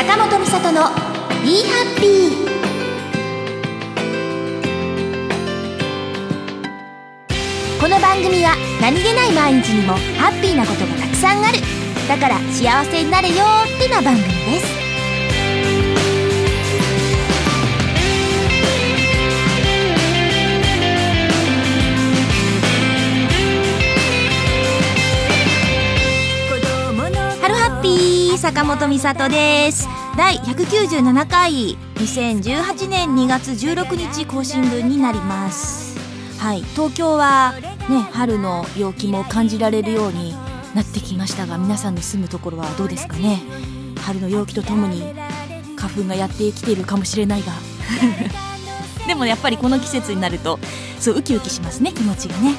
坂本美里の「ビーハッピー」この番組は何気ない毎日にもハッピーなことがたくさんある。だから幸せになれよってな番組です。ハロハッピー坂本美里です。第197回2018年2月16日更新分になります。はい東京はね春の陽気も感じられるようになってきましたが皆さんの住むところはどうですかね？春の陽気とともに花粉がやってきているかもしれないが。でもやっぱりこの季節になるとそうウキウキしますね気持ちがね、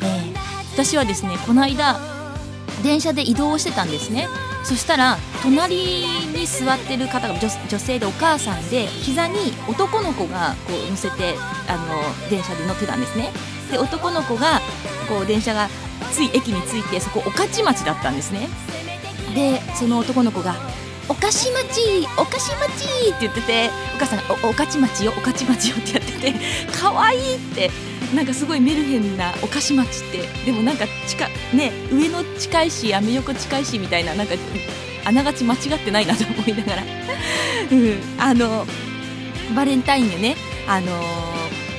えー私はですねこの間電車で移動をしてたんですね。そしたら隣に座ってる方が女性でお母さんで膝に男の子がこう乗せてあの電車で乗ってたんですね。で男の子がこう電車がつい駅に着いてそこ御徒町だったんですね。でその男の子が「御徒町御徒町」って言っててお母さんが「お御徒町よ御徒町よ」ってやってて「可愛いってなんかすごいメルヘンな御徒町って。でもなんか近ね上の近いしアメ横近いしみたいななんかあながち間違ってないなと思いながら、うん、あのバレンタインのね。あの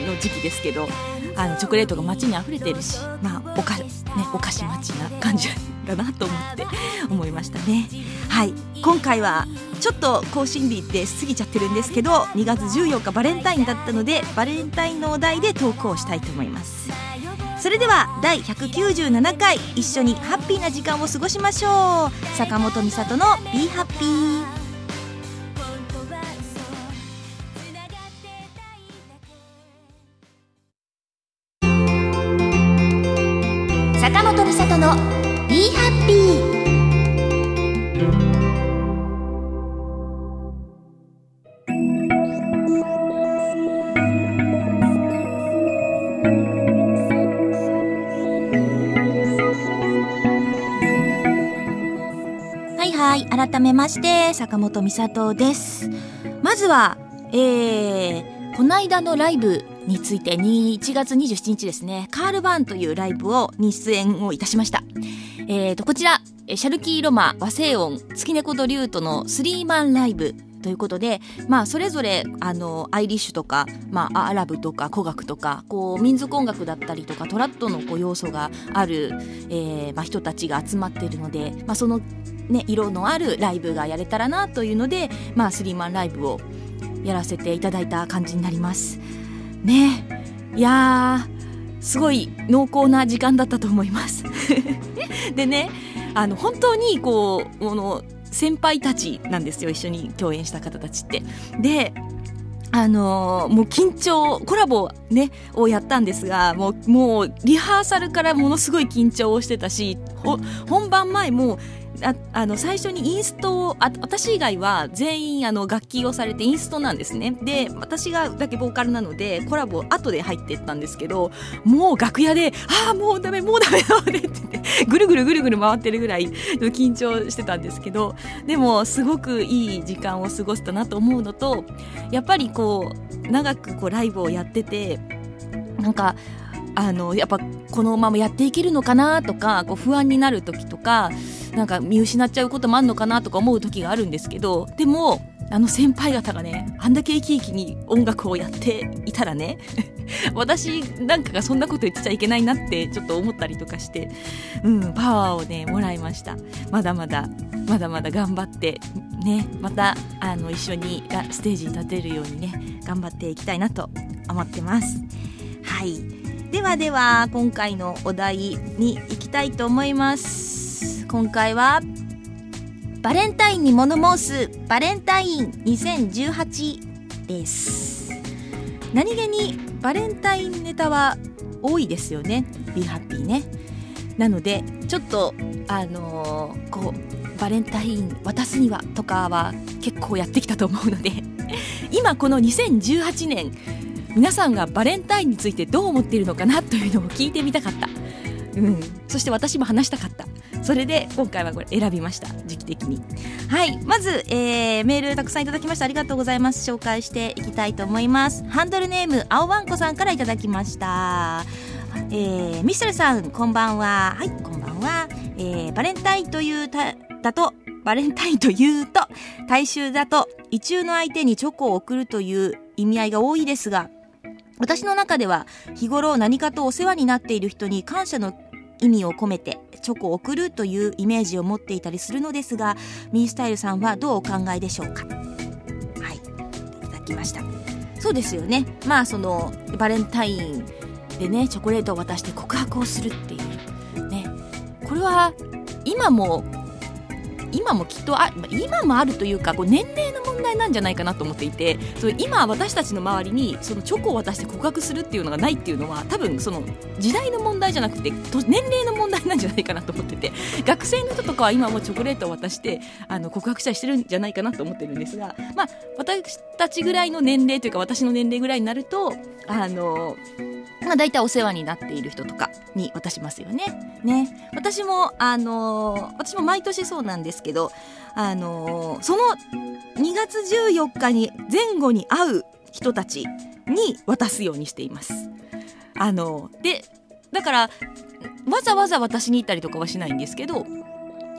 の時期ですけどあのチョコレートが街に溢れてるしまあおかねお菓子町な感じだなと思って思いましたね。はい。今回はちょっと更新日って過ぎちゃってるんですけど2月14日バレンタインだったのでバレンタインのお題で投稿したいと思います。それでは第197回一緒にハッピーな時間を過ごしましょう。坂本美里の「Be Happy」はいはい改めまして坂本美里です。まずはえー、この間のライブについて1月27日ですねカールバーンというライブをに出演をいたしました。えーとこちらシャルキーロマ和製音月猫とリュートのスリーマンライブということで、まあ、それぞれあのアイリッシュとか、まあ、アラブとか古楽とかこう民族音楽だったりとかトラッドのこう要素がある、えーまあ、人たちが集まっているので、まあ、その、ね、色のあるライブがやれたらなというので、まあ、スリーマンライブをやらせていただいた感じになります。ねいやーすごい濃厚な時間だったと思います。でねあの本当にこうこの先輩たちなんですよ一緒に共演した方たちって。であのーもう緊張コラボねをやったんですがもうもうリハーサルからものすごい緊張をしてたし本番前もああの最初にインストをあ私以外は全員あの楽器をされてインストなんですね。で私がだけボーカルなのでコラボ後で入ってったんですけどもう楽屋で「ああもうダメもうダメだね」って言ってぐるぐるぐるぐる回ってるぐらい緊張してたんですけどでもすごくいい時間を過ごせたなと思うのとやっぱりこう長くこうライブをやっててなんかあのやっぱこのままやっていけるのかなとかこう不安になる時とかなんか見失っちゃうこともあるのかなとか思う時があるんですけどでもあの先輩方がねあんだけ生き生きに音楽をやっていたらね 私なんかがそんなこと言ってちゃいけないなってちょっと思ったりとかして、うん、パワーをねもらいました。まだまだまだまだ頑張ってねまたあの一緒にステージに立てるようにね頑張っていきたいなと思ってます。はい。ではでは今回のお題に行きたいと思います。今回はバレンタインに物申すバレンタイン2018です。何気にバレンタインネタは多いですよね。Be Happy ね。なのでちょっとあのーこうバレンタイン渡すにはとかは結構やってきたと思うので 今この2018年皆さんがバレンタインについてどう思っているのかなというのを聞いてみたかった、うん、そして私も話したかった。それで今回はこれ選びました時期的に。はいまず、えー、メールたくさんいただきました。ありがとうございます。紹介していきたいと思います。ハンドルネーム青わんこさんからいただきました。えー、ミシェルさんこんばんは。はいこんばんは、えー、バレンタインというただとバレンタインというと大衆だと異中の相手にチョコを送るという意味合いが多いですが私の中では日頃何かとお世話になっている人に感謝の意味を込めてチョコを送るというイメージを持っていたりするのですがミースタイルさんはどうお考えでしょうか？はい。いただきました。そうですよね。まあそのバレンタインでねチョコレートを渡して告白をするっていう。ね。これは今も今もきっとあ今もあるというかこう年齢の問題なんじゃないかなと思っていてそ今私たちの周りにそのチョコを渡して告白するっていうのがないっていうのは多分その時代の問題じゃなくて年齢の問題なんじゃないかなと思ってて 学生の人とかは今もチョコレートを渡してあの告白したりしてるんじゃないかなと思ってるんですが、まあ、私たちぐらいの年齢というか私の年齢ぐらいになるとあのまあ、大体お世話になっている人とかに渡しますよね。ね。私も、あのー、私も毎年そうなんですけど、あのー、その2月14日に前後に会う人たちに渡すようにしています。あのー、で、だから、わざわざ私に行ったりとかはしないんですけど、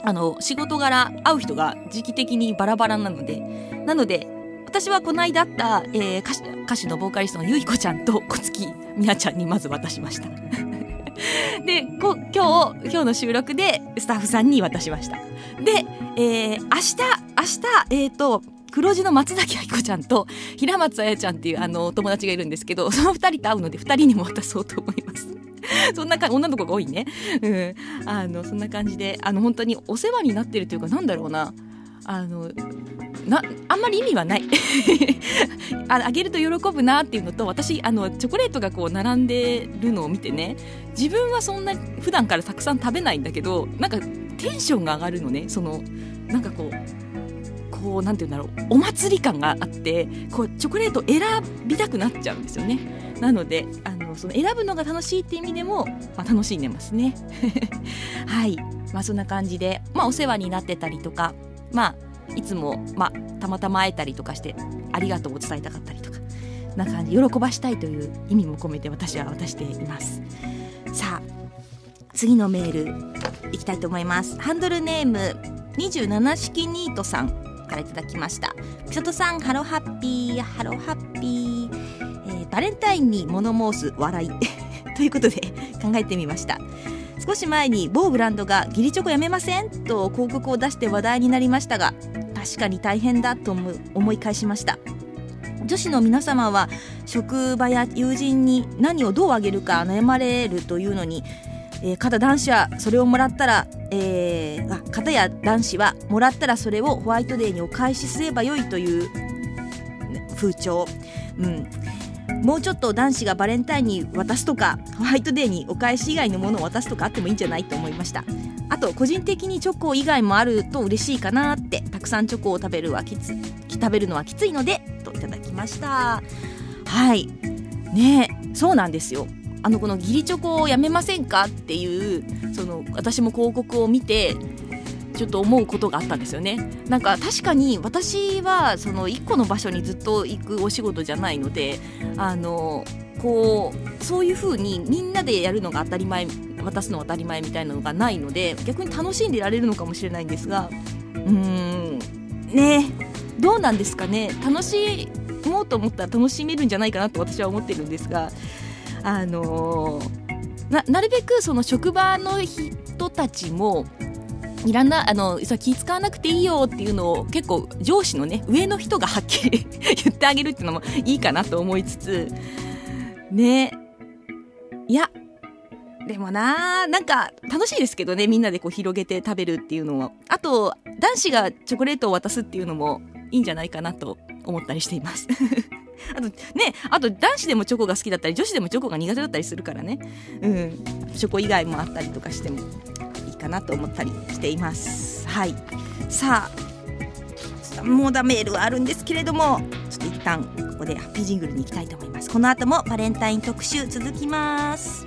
あの、仕事柄会う人が時期的にバラバラなので、なので、私はこの間あった、えー、歌手歌手のボーカリストのゆいこちゃんと小月みなちゃんにまず渡しました。でこ今日今日の収録でスタッフさんに渡しました。で、えー、明日明日えっ、ー、と黒字の松崎愛子ちゃんと平松彩ちゃんっていうあの友達がいるんですけど その2人と会うので2人にも渡そうと思います。そんな感じ女の子が多いね。うん。あのそんな感じであの本当にお世話になってるというかなんだろうな。あのなあんまり意味はない。ああげると喜ぶなっていうのと私あのチョコレートがこう並んでるのを見てね自分はそんな普段からたくさん食べないんだけどなんかテンションが上がるのね。そのなんかこうこうなんて言うんだろう。お祭り感があってこうチョコレート選びたくなっちゃうんですよね。なのであのその選ぶのが楽しいっていう意味でも、まあ、楽しんでますね。はい。まあそんな感じで、まあ、お世話になってたりとかまあいつも、まあ、たまたま会えたりとかしてありがとうを伝えたかったりとかな感じ喜ばしたいという意味も込めて私は渡しています。さあ次のメールいきたいと思います。ハンドルネーム27式ニートさんからいただきました。みさとさんハロハッピーハロハッピー、えー、バレンタインに物申す笑い。ということで考えてみました。少し前に某ブランドが義理チョコやめません？と広告を出して話題になりましたが確かに大変だと思い返しました。女子の皆様は職場や友人に何をどうあげるか悩まれるというのに、えー、片男子はそれをもらったら、えー、あ片や男子はもらったらそれをホワイトデーにお返しすればよいという風潮、うん、もうちょっと男子がバレンタインに渡すとかホワイトデーにお返し以外のものを渡すとかあってもいいんじゃないと思いました。あと個人的にチョコ以外もあると嬉しいかなってたくさんチョコを食べるはきつ食べるのはきついのでといただきました。はい。ねそうなんですよ。あのこの義理チョコをやめませんかっていうその私も広告を見てちょっと思うことがあったんですよね。なんか確かに私はその1個の場所にずっと行くお仕事じゃないのであのこうそういう風にみんなでやるのが当たり前渡すのが当たり前みたいなのがないので逆に楽しんでられるのかもしれないんですがうーんねどうなんですかね。楽しもうと思ったら楽しめるんじゃないかなと私は思ってるんですがあのななるべくその職場の人たちもいらなあのそ気使わなくていいよっていうのを結構上司のね上の人がはっきり 言ってあげるっていうのもいいかなと思いつつね。いやでもななんか楽しいですけどねみんなでこう広げて食べるっていうのは。あと男子がチョコレートを渡すっていうのもいいんじゃないかなと思ったりしています。あとねあと男子でもチョコが好きだったり女子でもチョコが苦手だったりするからね。うん。チョコ以外もあったりとかしても。かなと思ったりしています。はい、さあまダメールはあるんですけれどもちょっと一旦ここでハッピージングルに行きたいと思います。この後もバレンタイン特集続きます。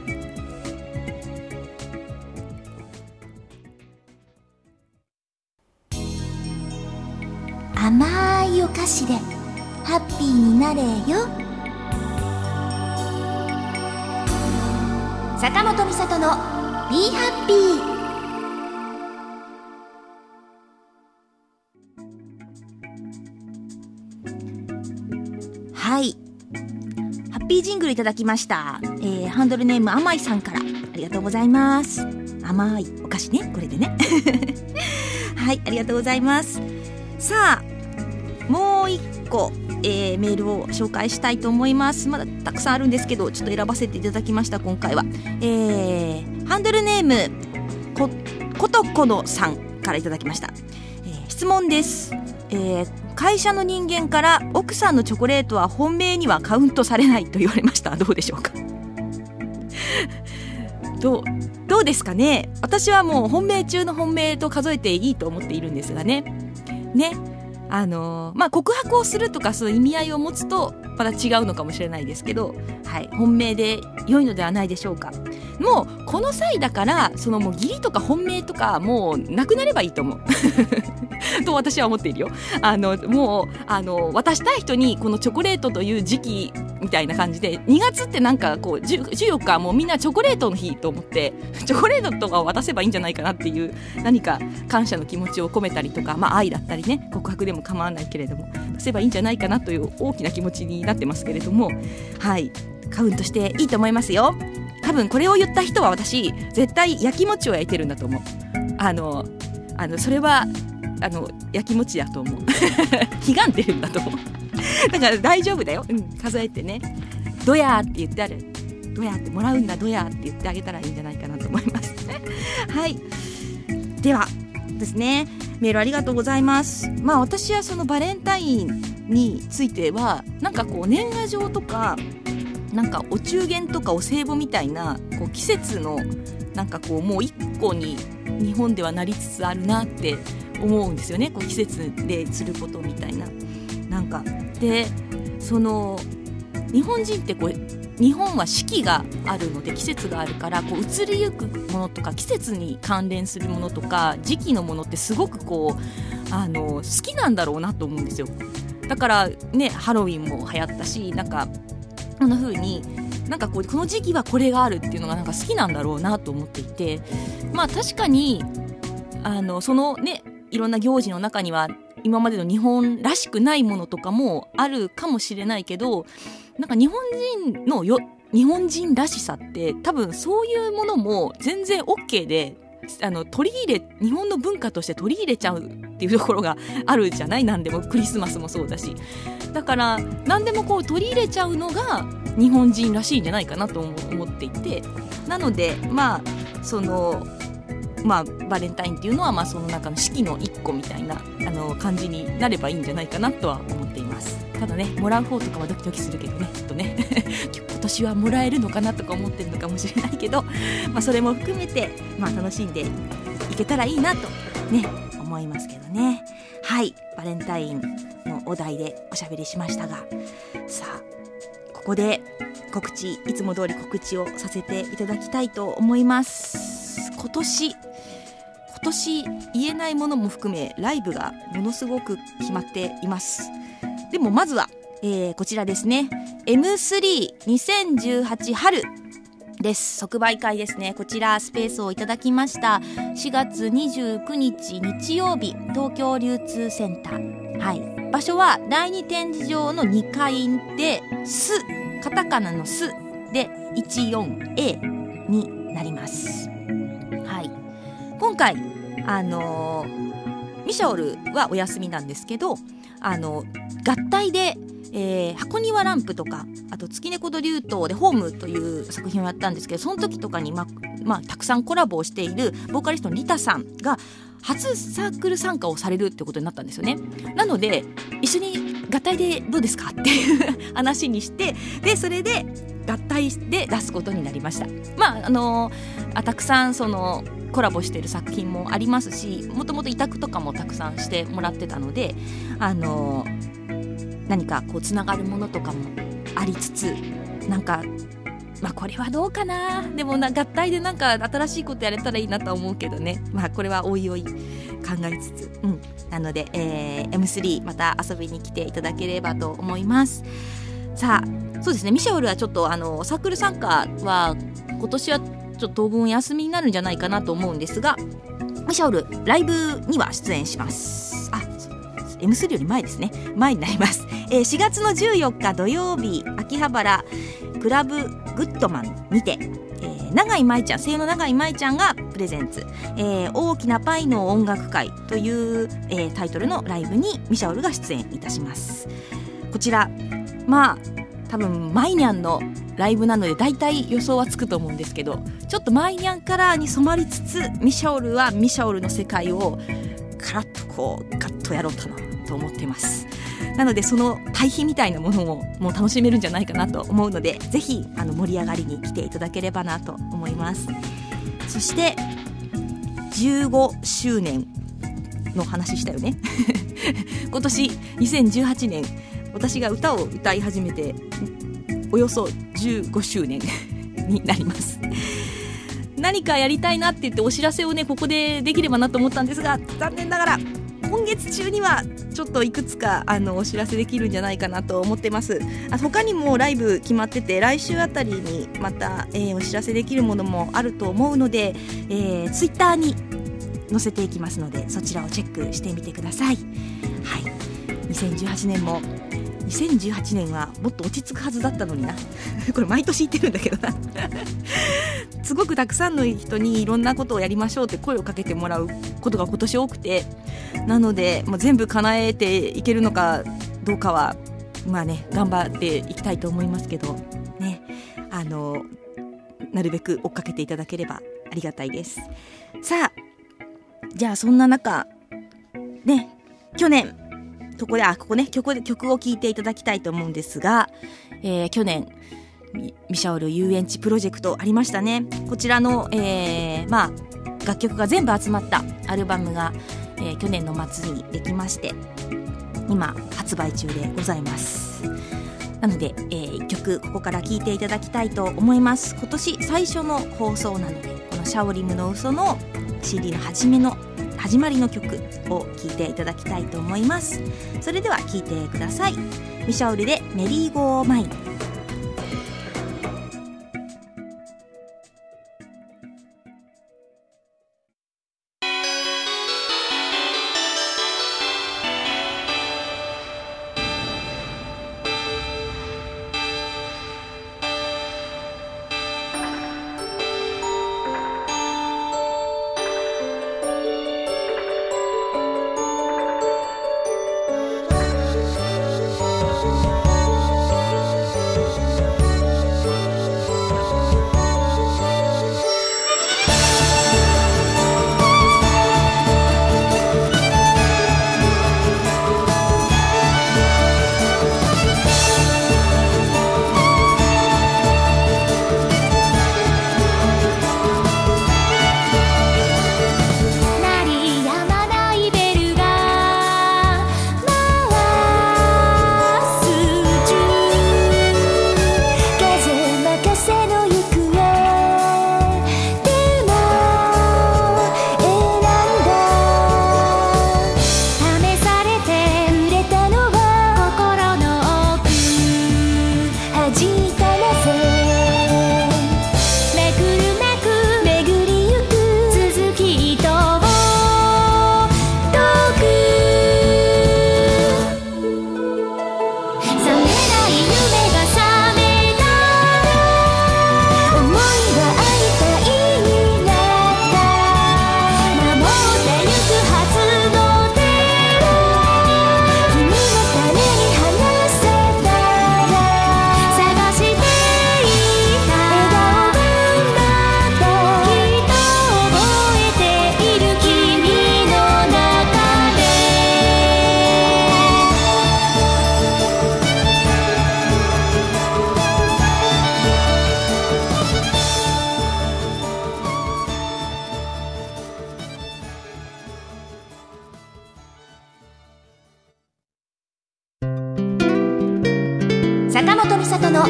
甘いお菓子でハッピーになれよ。坂本美里の「ビーハッピー」ハッピージングルいただきました、えー、ハンドルネーム甘いさんから。ありがとうございます。甘いお菓子ね。これでね。はいありがとうございます。さあもう一個、えー、メールを紹介したいと思います。まだたくさんあるんですけどちょっと選ばせていただきました今回は、えー、ハンドルネームこことこのさんからいただきました、えー、質問です、えー、会社の人間から奥さんのチョコレートは本命にはカウントされないと言われました。どうでしょうか？どうどうですかね？私はもう本命中の本命と数えていいと思っているんですがね。ね？あのまあ告白をするとかそういう意味合いを持つとまた違うのかもしれないですけど、はい、本命で良いのではないでしょうかもうこの際だからそのもう義理とか本命とかもうなくなればいいと思うと私は思っているよあのもうあの渡したい人にこのチョコレートという時期みたいな感じで2月ってなんかこう14日もうみんなチョコレートの日と思ってチョコレートとかを渡せばいいんじゃないかなっていう何か感謝の気持ちを込めたりとか、まあ、愛だったりね告白でも構わないけれども出せばいいんじゃないかなという大きな気持ちになってますけれどもはい。カウントしていいと思いますよ。多分これを言った人は私絶対焼き餅を焼いてるんだと思う。あのあのそれはあの焼き餅だと思う。悲願ってるんだと思う。だから大丈夫だよ、うん、数えてね「どや」って言ってある「どや」ってもらうんだ「どや」って言ってあげたらいいんじゃないかなと思います。はい。ではですね。メールありがとうございます。まあ私はそのバレンタインについてはなんかこう年賀状とかなんかお中元とかお歳暮みたいなこう季節のなんかこうもう一個に日本ではなりつつあるなって思うんですよねこう季節ですることみたいな。なんかでその日本人ってこう日本は四季があるので季節があるからこう移りゆくものとか季節に関連するものとか時期のものってすごくこうあの好きなんだろうなと思うんですよだからねハロウィンも流行ったしなんかこんな風になんかこうこの時期はこれがあるっていうのがなんか好きなんだろうなと思っていてまあ確かにあのそのねいろんな行事の中には今までの日本らしくないものとかもあるかもしれないけどなんか日本人のよ日本人らしさって多分そういうものも全然 OK であの取り入れ日本の文化として取り入れちゃうっていうところがあるじゃない？何でもクリスマスもそうだし。だから何でもこう取り入れちゃうのが日本人らしいんじゃないかなと思っていて。なのでまあそのまあ、バレンタインっていうのは、まあ、その中の四季の一個みたいなあの感じになればいいんじゃないかなとは思っています。ただねもらう方とかはドキドキするけどねきっとね。年はもらえるのかなとか思ってるのかもしれないけど、まあ、それも含めて、まあ、楽しんでいけたらいいなとね思いますけどね。はい。バレンタインのお題でおしゃべりしましたがさあここで告知いつも通り告知をさせていただきたいと思います。今年今年言えないものも含めライブがものすごく決まっています。でもまずは、えー、こちらですね。M32018 春です。即売会ですね。こちらスペースをいただきました。4月29日日曜日東京流通センター。はい。場所は第二展示場の2階で「す」カタカナの「す」で 14A になります。はい。今回あのー、ミシャオルはお休みなんですけどあの合体でえー、箱庭ランプとかあと月猫と竜頭でホームという作品をやったんですけどその時とかに、ままあ、たくさんコラボをしているボーカリストのリタさんが初サークル参加をされるってことになったんですよね。なので一緒に合体でどうですかっていう 話にしてでそれで合体で出すことになりました。まああのあたくさんそのコラボしてる作品もありますしもともと委託とかもたくさんしてもらってたのであの何かこうつながるものとかもありつつなんかまあこれはどうかな。でもな合体でなんか新しいことやれたらいいなと思うけどね。まあこれはおいおい考えつつ、うん、なので、えー、M3 また遊びに来ていただければと思います。さあそうですね。ミシャオルはちょっとあのサークル参加は今年はちょっと当分休みになるんじゃないかなと思うんですがミシャオルライブには出演します。あ M3 より前ですね。前になります、えー、4月の14日土曜日秋葉原クラブグッドマンにて、えー、永井舞ちゃん声優の永井舞ちゃんがプレゼンツ、えー、大きなパイの音楽会という、えー、タイトルのライブにミシャオルが出演いたします。こちらまあ多分マイニャンのライブなので大体予想はつくと思うんですけどちょっとマイニャンカラーに染まりつつミシャオルはミシャオルの世界をカラッとこうガッとやろうかなと思ってます。なのでその対比みたいなものももう楽しめるんじゃないかなと思うのでぜひあの盛り上がりに来ていただければなと思います。そして15周年の話したよね。今年2018年私が歌を歌い始めておよそ15周年になります。何かやりたいなって言ってお知らせをねここでできればなと思ったんですが残念ながら今月中にはちょっといくつかあのお知らせできるんじゃないかなと思ってます。あ他にもライブ決まってて来週あたりにまた、えー、お知らせできるものもあると思うので、えー、ツイッターに載せていきますのでそちらをチェックしてみてください。はい。2018年も2018年はもっと落ち着くはずだったのにな。これ毎年言ってるんだけどな。すごくたくさんの人にいろんなことをやりましょうって声をかけてもらうことが今年多くてなので、まあ、全部叶えていけるのかどうかはまあね頑張っていきたいと思いますけどねあのなるべく追っかけていただければありがたいです。さあじゃあそんな中ね去年ここであここね曲曲を聴いていただきたいと思うんですが、えー、去年ミシャオル遊園地プロジェクトありましたね。こちらの、えー、まあ楽曲が全部集まったアルバムが、えー、去年の末にできまして今発売中でございます。なので、えー、1曲ここから聴いていただきたいと思います。今年最初の放送なのでこの「シャオリムの嘘の CD の初めの始まりの曲を聴いていただきたいと思います。それでは聴いてください。ミシャオルでメリーゴーマイン。坂本美里の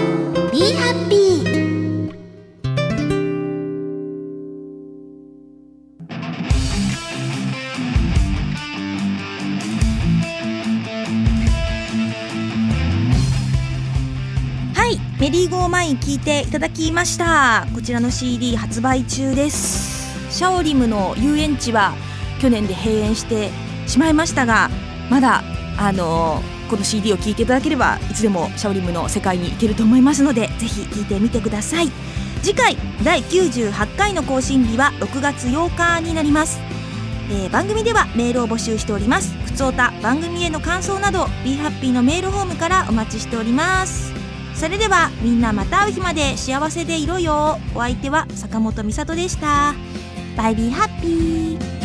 ビーハッピーはいメリーゴーマイン聞いていただきました。こちらの CD 発売中です。シャオリムの遊園地は去年で閉園してしまいましたがまだあのーこの CD を聴いていただければいつでもシャオリムの世界に行けると思いますのでぜひ聴いてみてください。次回第98回の更新日は6月8日になります、えー、番組ではメールを募集しております。ふつおた番組への感想など BeHappy のメールホームからお待ちしております。それではみんなまた会う日まで幸せでいろよ。お相手は坂本美里でした。バイビーハッピー